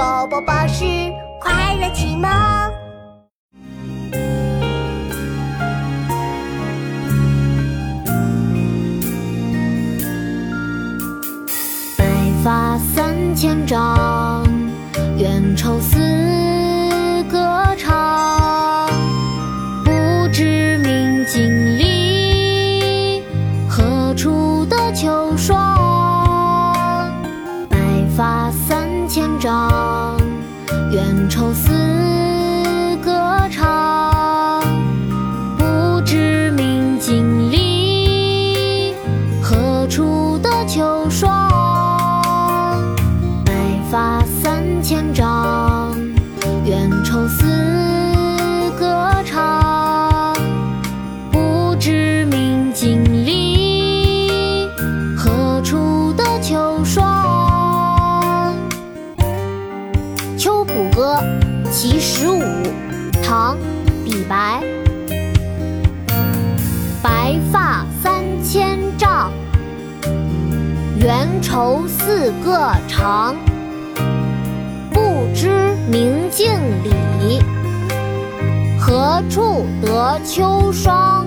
宝宝巴士快乐启蒙。白发三千丈，缘愁似歌唱。不知明镜里，何处得秋霜？丈，缘愁似歌唱。不知明镜里，何处得秋霜？白发三千丈，缘愁似歌唱。不知明秋浦歌·其十五》唐·李白。白发三千丈，缘愁似个长。不知明镜里，何处得秋霜？